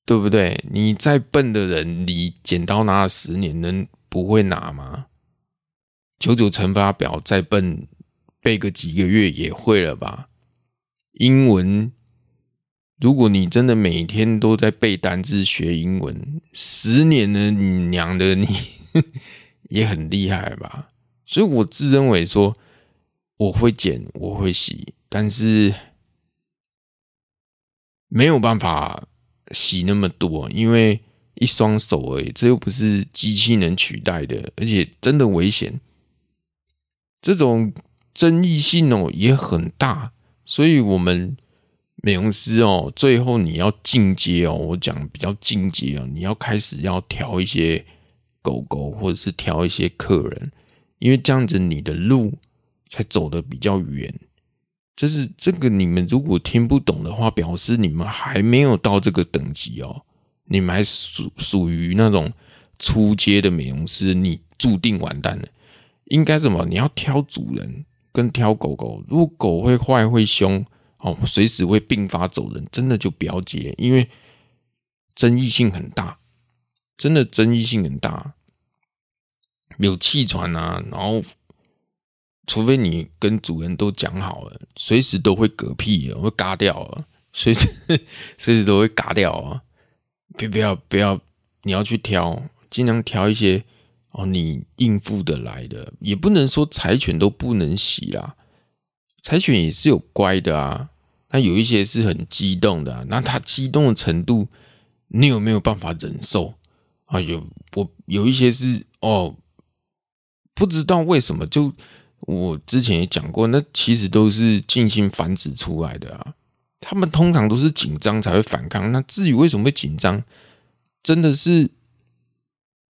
对不对？你再笨的人，你剪刀拿了十年，能不会拿吗？九九乘法表再笨，背个几个月也会了吧？英文，如果你真的每天都在背单词学英文，十年的你娘的你！也很厉害吧，所以我自认为说我会剪，我会洗，但是没有办法洗那么多，因为一双手而已，这又不是机器能取代的，而且真的危险，这种争议性哦也很大，所以我们美容师哦，最后你要进阶哦，我讲比较进阶哦，你要开始要调一些。狗狗，或者是挑一些客人，因为这样子你的路才走得比较远。就是这个，你们如果听不懂的话，表示你们还没有到这个等级哦，你们还属属于那种初阶的美容师，你注定完蛋了。应该怎么？你要挑主人跟挑狗狗，如果狗会坏会凶哦，随时会病发走人，真的就不要接，因为争议性很大。真的争议性很大，有气喘啊，然后除非你跟主人都讲好了，随时都会嗝屁，会嘎掉啊，随时 随时都会嘎掉啊！别不要不要，你要去挑，尽量挑一些哦，你应付得来的，也不能说柴犬都不能洗啦，柴犬也是有乖的啊，那有一些是很激动的，那它激动的程度，你有没有办法忍受？啊？有我有一些是哦。不知道为什么，就我之前也讲过，那其实都是近亲繁殖出来的啊。他们通常都是紧张才会反抗。那至于为什么会紧张，真的是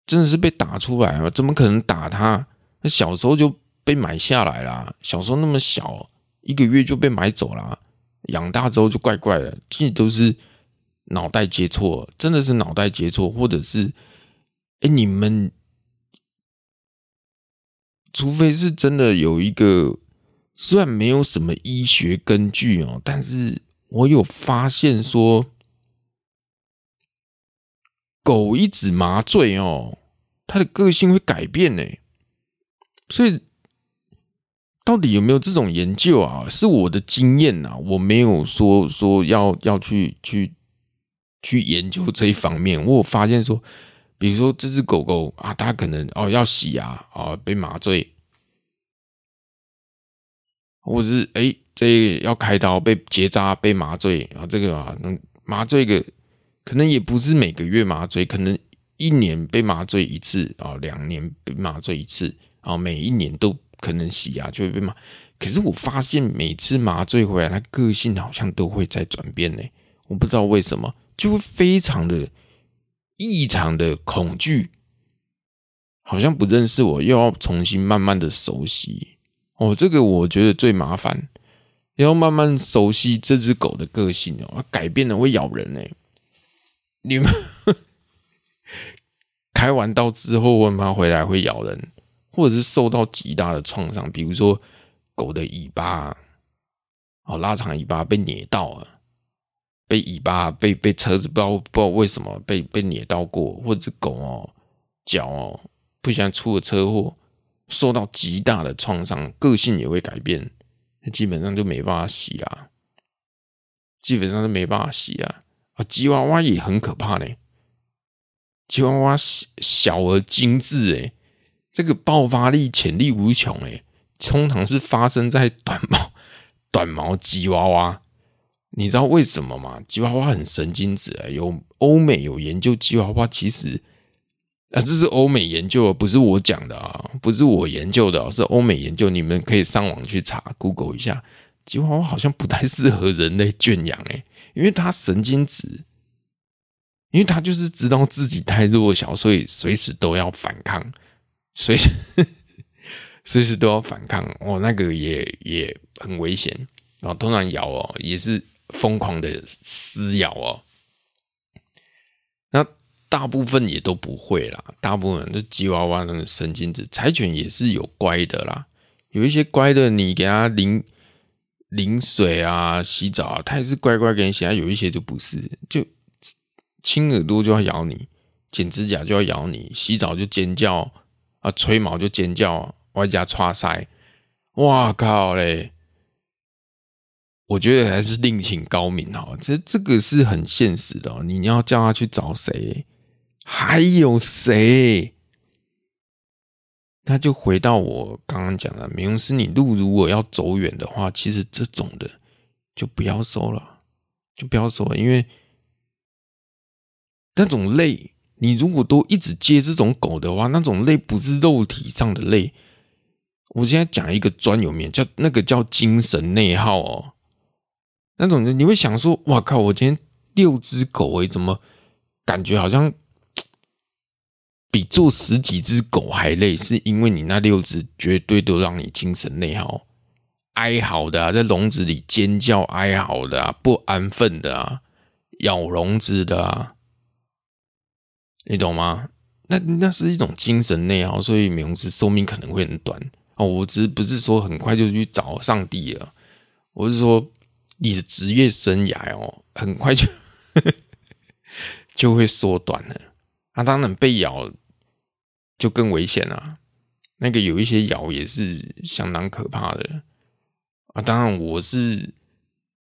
真的是被打出来了，怎么可能打他？那小时候就被买下来啦，小时候那么小，一个月就被买走了，养大之后就怪怪的。这都是脑袋接错，真的是脑袋接错，或者是哎你们。除非是真的有一个，虽然没有什么医学根据哦，但是我有发现说，狗一直麻醉哦，它的个性会改变呢。所以到底有没有这种研究啊？是我的经验呐，我没有说说要要去去去研究这一方面。我有发现说。比如说这只狗狗啊，它可能哦要洗牙啊，被麻醉，或者是哎、这要开刀被结扎被麻醉，然后这个啊能麻醉个可能也不是每个月麻醉，可能一年被麻醉一次啊，两年被麻醉一次啊，每一年都可能洗牙就会被麻。可是我发现每次麻醉回来，它个性好像都会在转变呢，我不知道为什么，就会非常的。异常的恐惧，好像不认识我，又要重新慢慢的熟悉哦。这个我觉得最麻烦，要慢慢熟悉这只狗的个性哦，它改变了会咬人呢。你们 开完刀之后，我妈回来会咬人，或者是受到极大的创伤，比如说狗的尾巴哦，拉长尾巴被捏到了。被尾巴被被车子不知道不知道为什么被被碾到过，或者狗哦脚哦不小心出了车祸，受到极大的创伤，个性也会改变，基本上就没办法洗啦，基本上就没办法洗啊。啊，吉娃娃也很可怕呢，吉娃娃小而精致诶，这个爆发力潜力无穷诶，通常是发生在短毛短毛吉娃娃。你知道为什么吗？吉娃娃很神经质啊！有欧美有研究吉娃娃，其实啊，这是欧美研究，不是我讲的啊，不是我研究的，是欧美研究。你们可以上网去查，Google 一下，吉娃娃好像不太适合人类圈养诶，因为它神经质，因为它就是知道自己太弱小，所以随时都要反抗，随时随时都要反抗哦，那个也也很危险，然后通常咬哦也是。疯狂的撕咬哦，那大部分也都不会啦，大部分的吉娃娃那个神经质，柴犬也是有乖的啦，有一些乖的，你给它淋淋水啊、洗澡啊，它也是乖乖给你洗。有一些就不是，就亲耳朵就要咬你，剪指甲就要咬你，洗澡就尖叫啊，吹毛就尖叫，外加剉赛，哇靠嘞！我觉得还是另请高明哈，这这个是很现实的。你要叫他去找谁？还有谁？那就回到我刚刚讲的，美容师，你路如果要走远的话，其实这种的就不要收了，就不要收了，因为那种累，你如果都一直接这种狗的话，那种累不是肉体上的累。我现在讲一个专有名，叫那个叫精神内耗哦。那种人你会想说：“哇靠！我今天六只狗诶，怎么感觉好像 比做十几只狗还累？是因为你那六只绝对都让你精神内耗，哀嚎的啊，在笼子里尖叫哀嚎的啊，不安分的啊，咬笼子的啊，你懂吗？那那是一种精神内耗，所以美容师寿命可能会很短哦。我只不是说很快就去找上帝了，我是说。你的职业生涯哦，很快就 就会缩短了。那、啊、当然被咬就更危险了。那个有一些咬也是相当可怕的啊。当然我是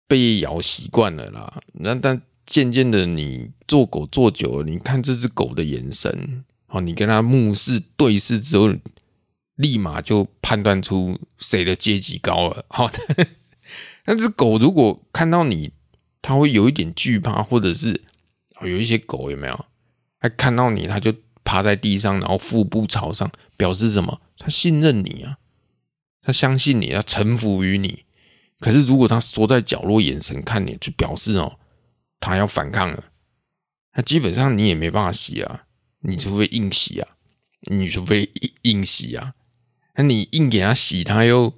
被咬习惯了啦。那但渐渐的，你做狗做久了，你看这只狗的眼神，哦，你跟它目视对视之后，立马就判断出谁的阶级高了。好，那只狗如果看到你，它会有一点惧怕，或者是有一些狗有没有？它看到你，它就。趴在地上，然后腹部朝上，表示什么？它信任你啊，它相信你，他臣服于你。可是如果它缩在角落，眼神看你，就表示哦，它要反抗了。那基本上你也没办法洗啊，你除非硬洗啊，你除非硬洗啊。那你硬给它洗，它又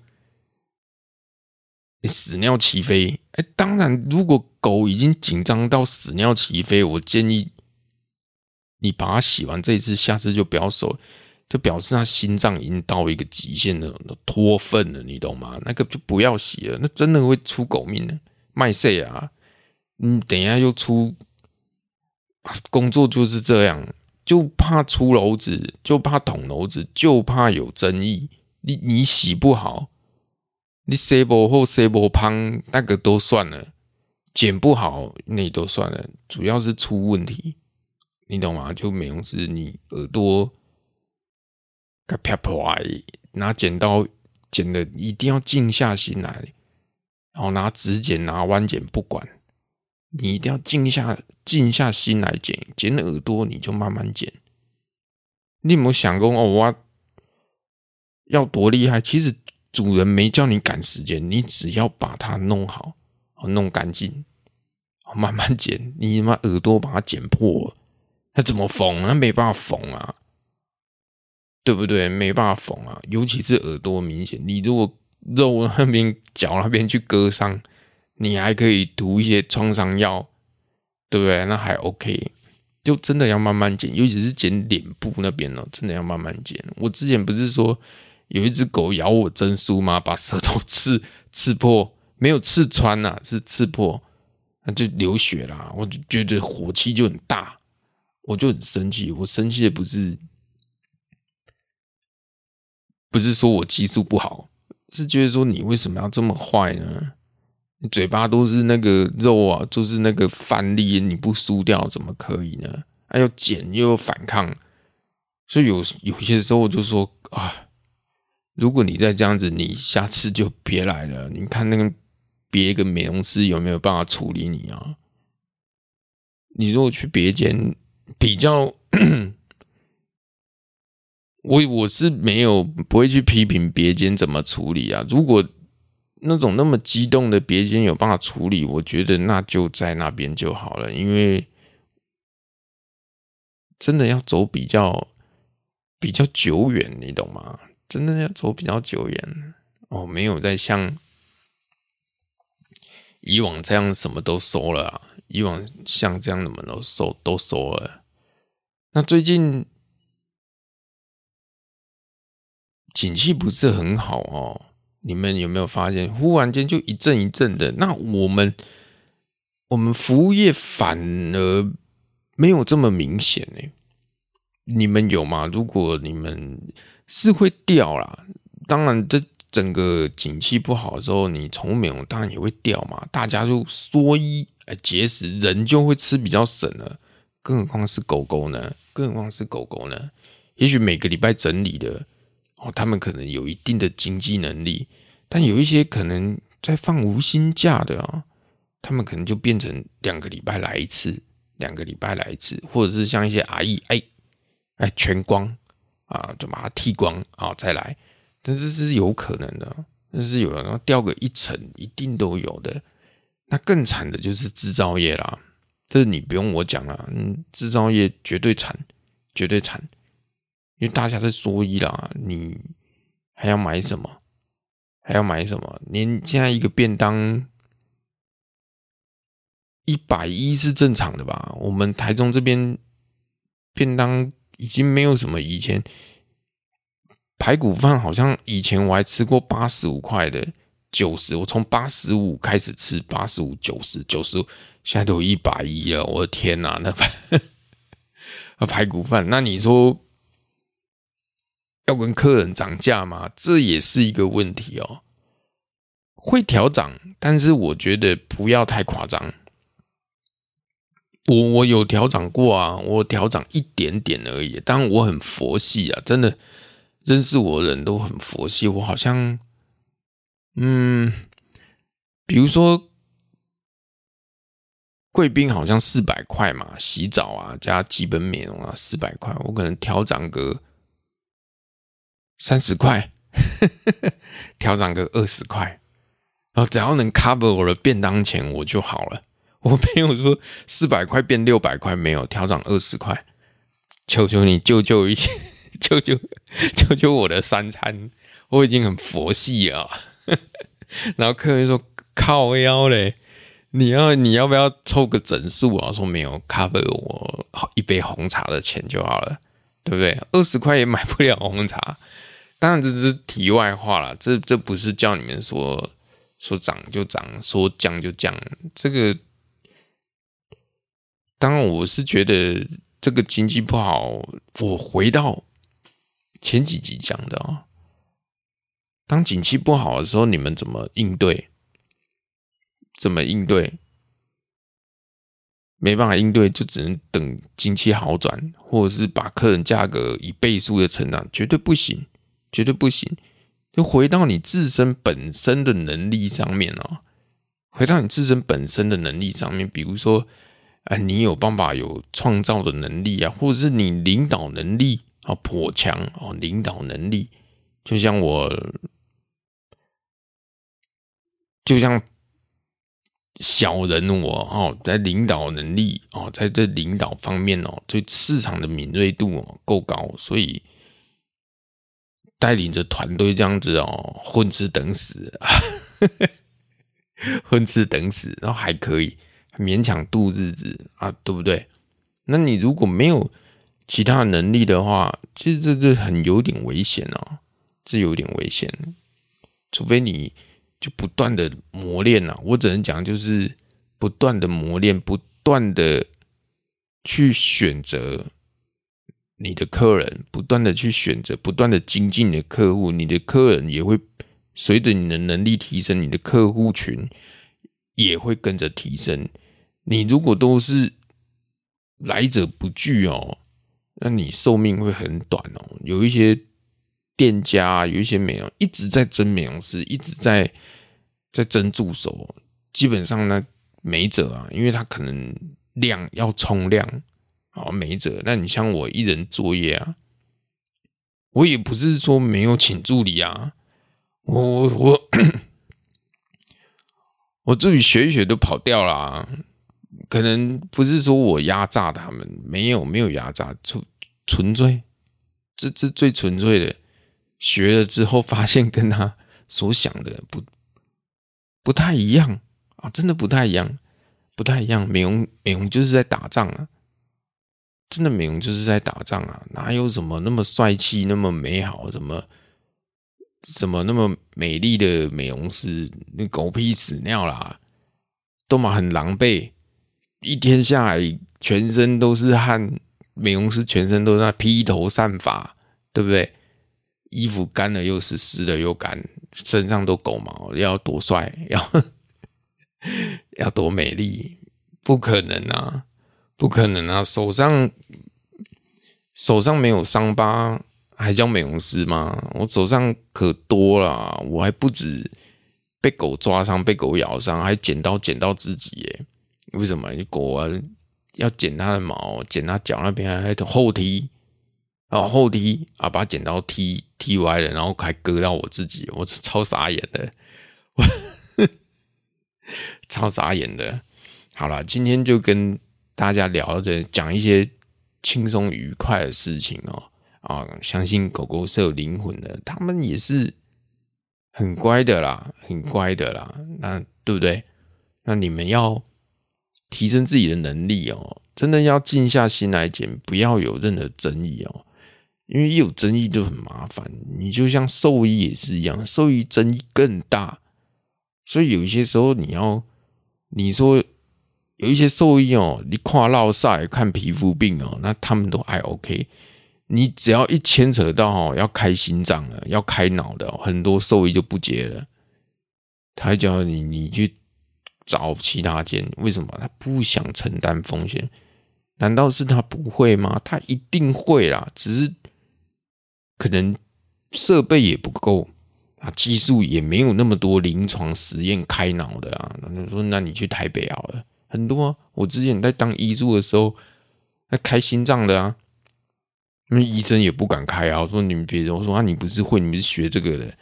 屎尿齐飞。哎，当然，如果狗已经紧张到屎尿齐飞，我建议。你把它洗完这一次，下次就不要收，就表示它心脏已经到一个极限了，脱粪了，你懂吗？那个就不要洗了，那真的会出狗命的，卖色啊！你等一下又出，工作就是这样，就怕出篓子，就怕捅篓子，就怕有争议。你你洗不好，你洗不好洗不胖，那个都算了，剪不好那都算了，主要是出问题。你懂吗？就美容师，你耳朵该啪啪拿剪刀剪的，一定要静下心来，然后拿指剪、拿弯剪，不管你一定要静下静下心来剪。剪耳朵你就慢慢剪。你有没有想过哦？我要多厉害？其实主人没叫你赶时间，你只要把它弄好，弄干净，慢慢剪。你他妈耳朵把它剪破了。他怎么缝？他没办法缝啊，对不对？没办法缝啊，尤其是耳朵明显。你如果肉那边、脚那边去割伤，你还可以涂一些创伤药，对不对？那还 OK。就真的要慢慢剪，尤其是剪脸部那边哦，真的要慢慢剪。我之前不是说有一只狗咬我真酥吗？把舌头刺刺破，没有刺穿呐、啊，是刺破，那就流血啦。我就觉得火气就很大。我就很生气，我生气的不是不是说我技术不好，是觉得说你为什么要这么坏呢？你嘴巴都是那个肉啊，就是那个饭粒，你不输掉怎么可以呢？还要剪又要反抗，所以有有些时候我就说啊，如果你再这样子，你下次就别来了。你看那个别一个美容师有没有办法处理你啊？你如果去别间。比较，我我是没有不会去批评别间怎么处理啊。如果那种那么激动的别间有办法处理，我觉得那就在那边就好了。因为真的要走比较比较久远，你懂吗？真的要走比较久远哦，没有再像以往这样什么都收了啊。以往像这样的门都收都收了，那最近景气不是很好哦。你们有没有发现，忽然间就一阵一阵的？那我们我们服务业反而没有这么明显呢？你们有吗？如果你们是会掉啦，当然这。整个景气不好的时候，你宠物美容当然也会掉嘛，大家就缩衣哎节食，人就会吃比较省了，更何况是狗狗呢？更何况是狗狗呢？也许每个礼拜整理的哦，他们可能有一定的经济能力，但有一些可能在放无薪假的啊、哦，他们可能就变成两个礼拜来一次，两个礼拜来一次，或者是像一些阿姨哎哎全光啊，就把它剃光啊再来。但是是有可能的，但是有人要掉个一层，一定都有的。那更惨的就是制造业啦，这你不用我讲了，嗯，制造业绝对惨，绝对惨，因为大家在缩衣啦，你还要买什么？还要买什么？连现在一个便当一百一是正常的吧？我们台中这边便当已经没有什么以前。排骨饭好像以前我还吃过八十五块的，九十，我从八十五开始吃，八十五、九十、九十，现在都有一百一了，我的天哪！那排骨饭，那你说要跟客人涨价吗？这也是一个问题哦。会调涨，但是我觉得不要太夸张。我我有调涨过啊，我调涨一点点而已。当然我很佛系啊，真的认识我的人都很佛系。我好像，嗯，比如说贵宾好像四百块嘛，洗澡啊加基本美容啊四百块，我可能调涨个三十块，调涨个二十块。然后只要能 cover 我的便当钱，我就好了。我没有说四百块变六百块，没有调涨二十块，求求你救救一下，救救救救我的三餐，我已经很佛系了。然后客人说靠腰嘞，你要你要不要凑个整数啊？说没有 cover 我一杯红茶的钱就好了，对不对？二十块也买不了红茶。当然这是题外话了，这这不是叫你们说。说涨就涨，说降就降，这个当然我是觉得这个经济不好。我回到前几集讲的啊，当景气不好的时候，你们怎么应对？怎么应对？没办法应对，就只能等经济好转，或者是把客人价格以倍数的成长，绝对不行，绝对不行。就回到你自身本身的能力上面哦，回到你自身本身的能力上面，比如说，哎，你有办法有创造的能力啊，或者是你领导能力啊颇强哦，领导能力，就像我，就像小人我哦，在领导能力哦，在这领导方面哦，对市场的敏锐度哦够高，所以。带领着团队这样子哦，混吃等死，混吃等死，然后还可以勉强度日子啊，对不对？那你如果没有其他能力的话，其实这这很有点危险哦，这有点危险。除非你就不断的磨练啊，我只能讲就是不断的磨练，不断的去选择。你的客人不断的去选择，不断的精进你的客户，你的客人也会随着你的能力提升，你的客户群也会跟着提升。你如果都是来者不拒哦，那你寿命会很短哦。有一些店家，有一些美容一直在争美容师，一直在在争助手，基本上呢没辙啊，因为他可能量要冲量。好，没辙。那你像我一人作业啊，我也不是说没有请助理啊，我我我，我自己学一学都跑掉了啊。可能不是说我压榨他们，没有没有压榨，纯纯粹，这这最纯粹的。学了之后发现跟他所想的不不太一样啊，真的不太一样，不太一样。美容美容就是在打仗啊。真的美容就是在打仗啊，哪有什么那么帅气、那么美好、怎么怎么那么美丽的美容师？那狗屁屎尿啦，都嘛很狼狈，一天下来全身都是汗，美容师全身都在披头散发，对不对？衣服干了又湿，湿了又干，身上都狗毛，要多帅，要 要多美丽？不可能啊！不可能啊！手上手上没有伤疤，还叫美容师吗？我手上可多了，我还不止被狗抓伤、被狗咬伤，还剪刀剪到自己耶！为什么？狗啊，要剪它的毛，剪它脚那边还后踢，然后后踢啊，把剪刀踢踢歪了，然后还割到我自己，我超傻眼的，我 超傻眼的。好了，今天就跟。大家聊着讲一些轻松愉快的事情哦，啊，相信狗狗是有灵魂的，他们也是很乖的啦，很乖的啦，那对不对？那你们要提升自己的能力哦，真的要静下心来剪，不要有任何争议哦，因为一有争议就很麻烦。你就像兽医也是一样，兽医争议更大，所以有一些时候你要你说。有一些兽医哦，你跨落晒看皮肤病哦，那他们都还 OK。你只要一牵扯到哦要开心脏了，要开脑的，很多兽医就不接了。他叫你你去找其他间，为什么？他不想承担风险。难道是他不会吗？他一定会啦，只是可能设备也不够啊，技术也没有那么多临床实验开脑的啊。那就说，那你去台北好了，很多啊。我之前在当医助的时候，那开心脏的啊，那医生也不敢开啊。我说你们别，我说啊，你不是会，你们是学这个的。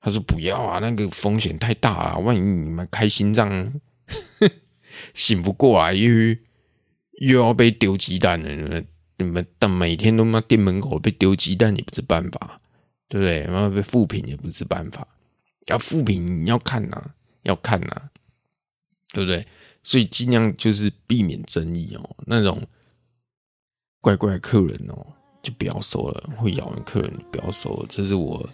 他说不要啊，那个风险太大了，万一你们开心脏 醒不过来，又又要被丢鸡蛋了，你们但每天都妈店门口被丢鸡蛋也不是办法，对不对？妈被负评也不是办法，要负评你要看呐，要看呐，对不对？所以尽量就是避免争议哦，那种怪怪客人哦，就不要收了，会咬人客人就不要收了，这是我。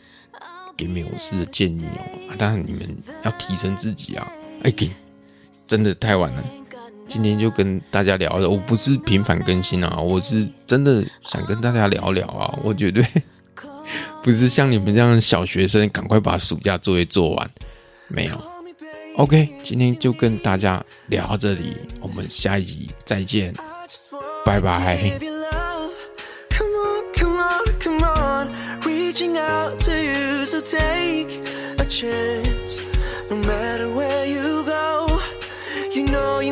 给美容师的建议哦，当然你们要提升自己啊！哎，给真的太晚了，今天就跟大家聊了。我不是频繁更新啊，我是真的想跟大家聊聊啊。我绝对 不是像你们这样小学生，赶快把暑假作业做完。没有，OK，今天就跟大家聊到这里，我们下一集再见，拜拜。we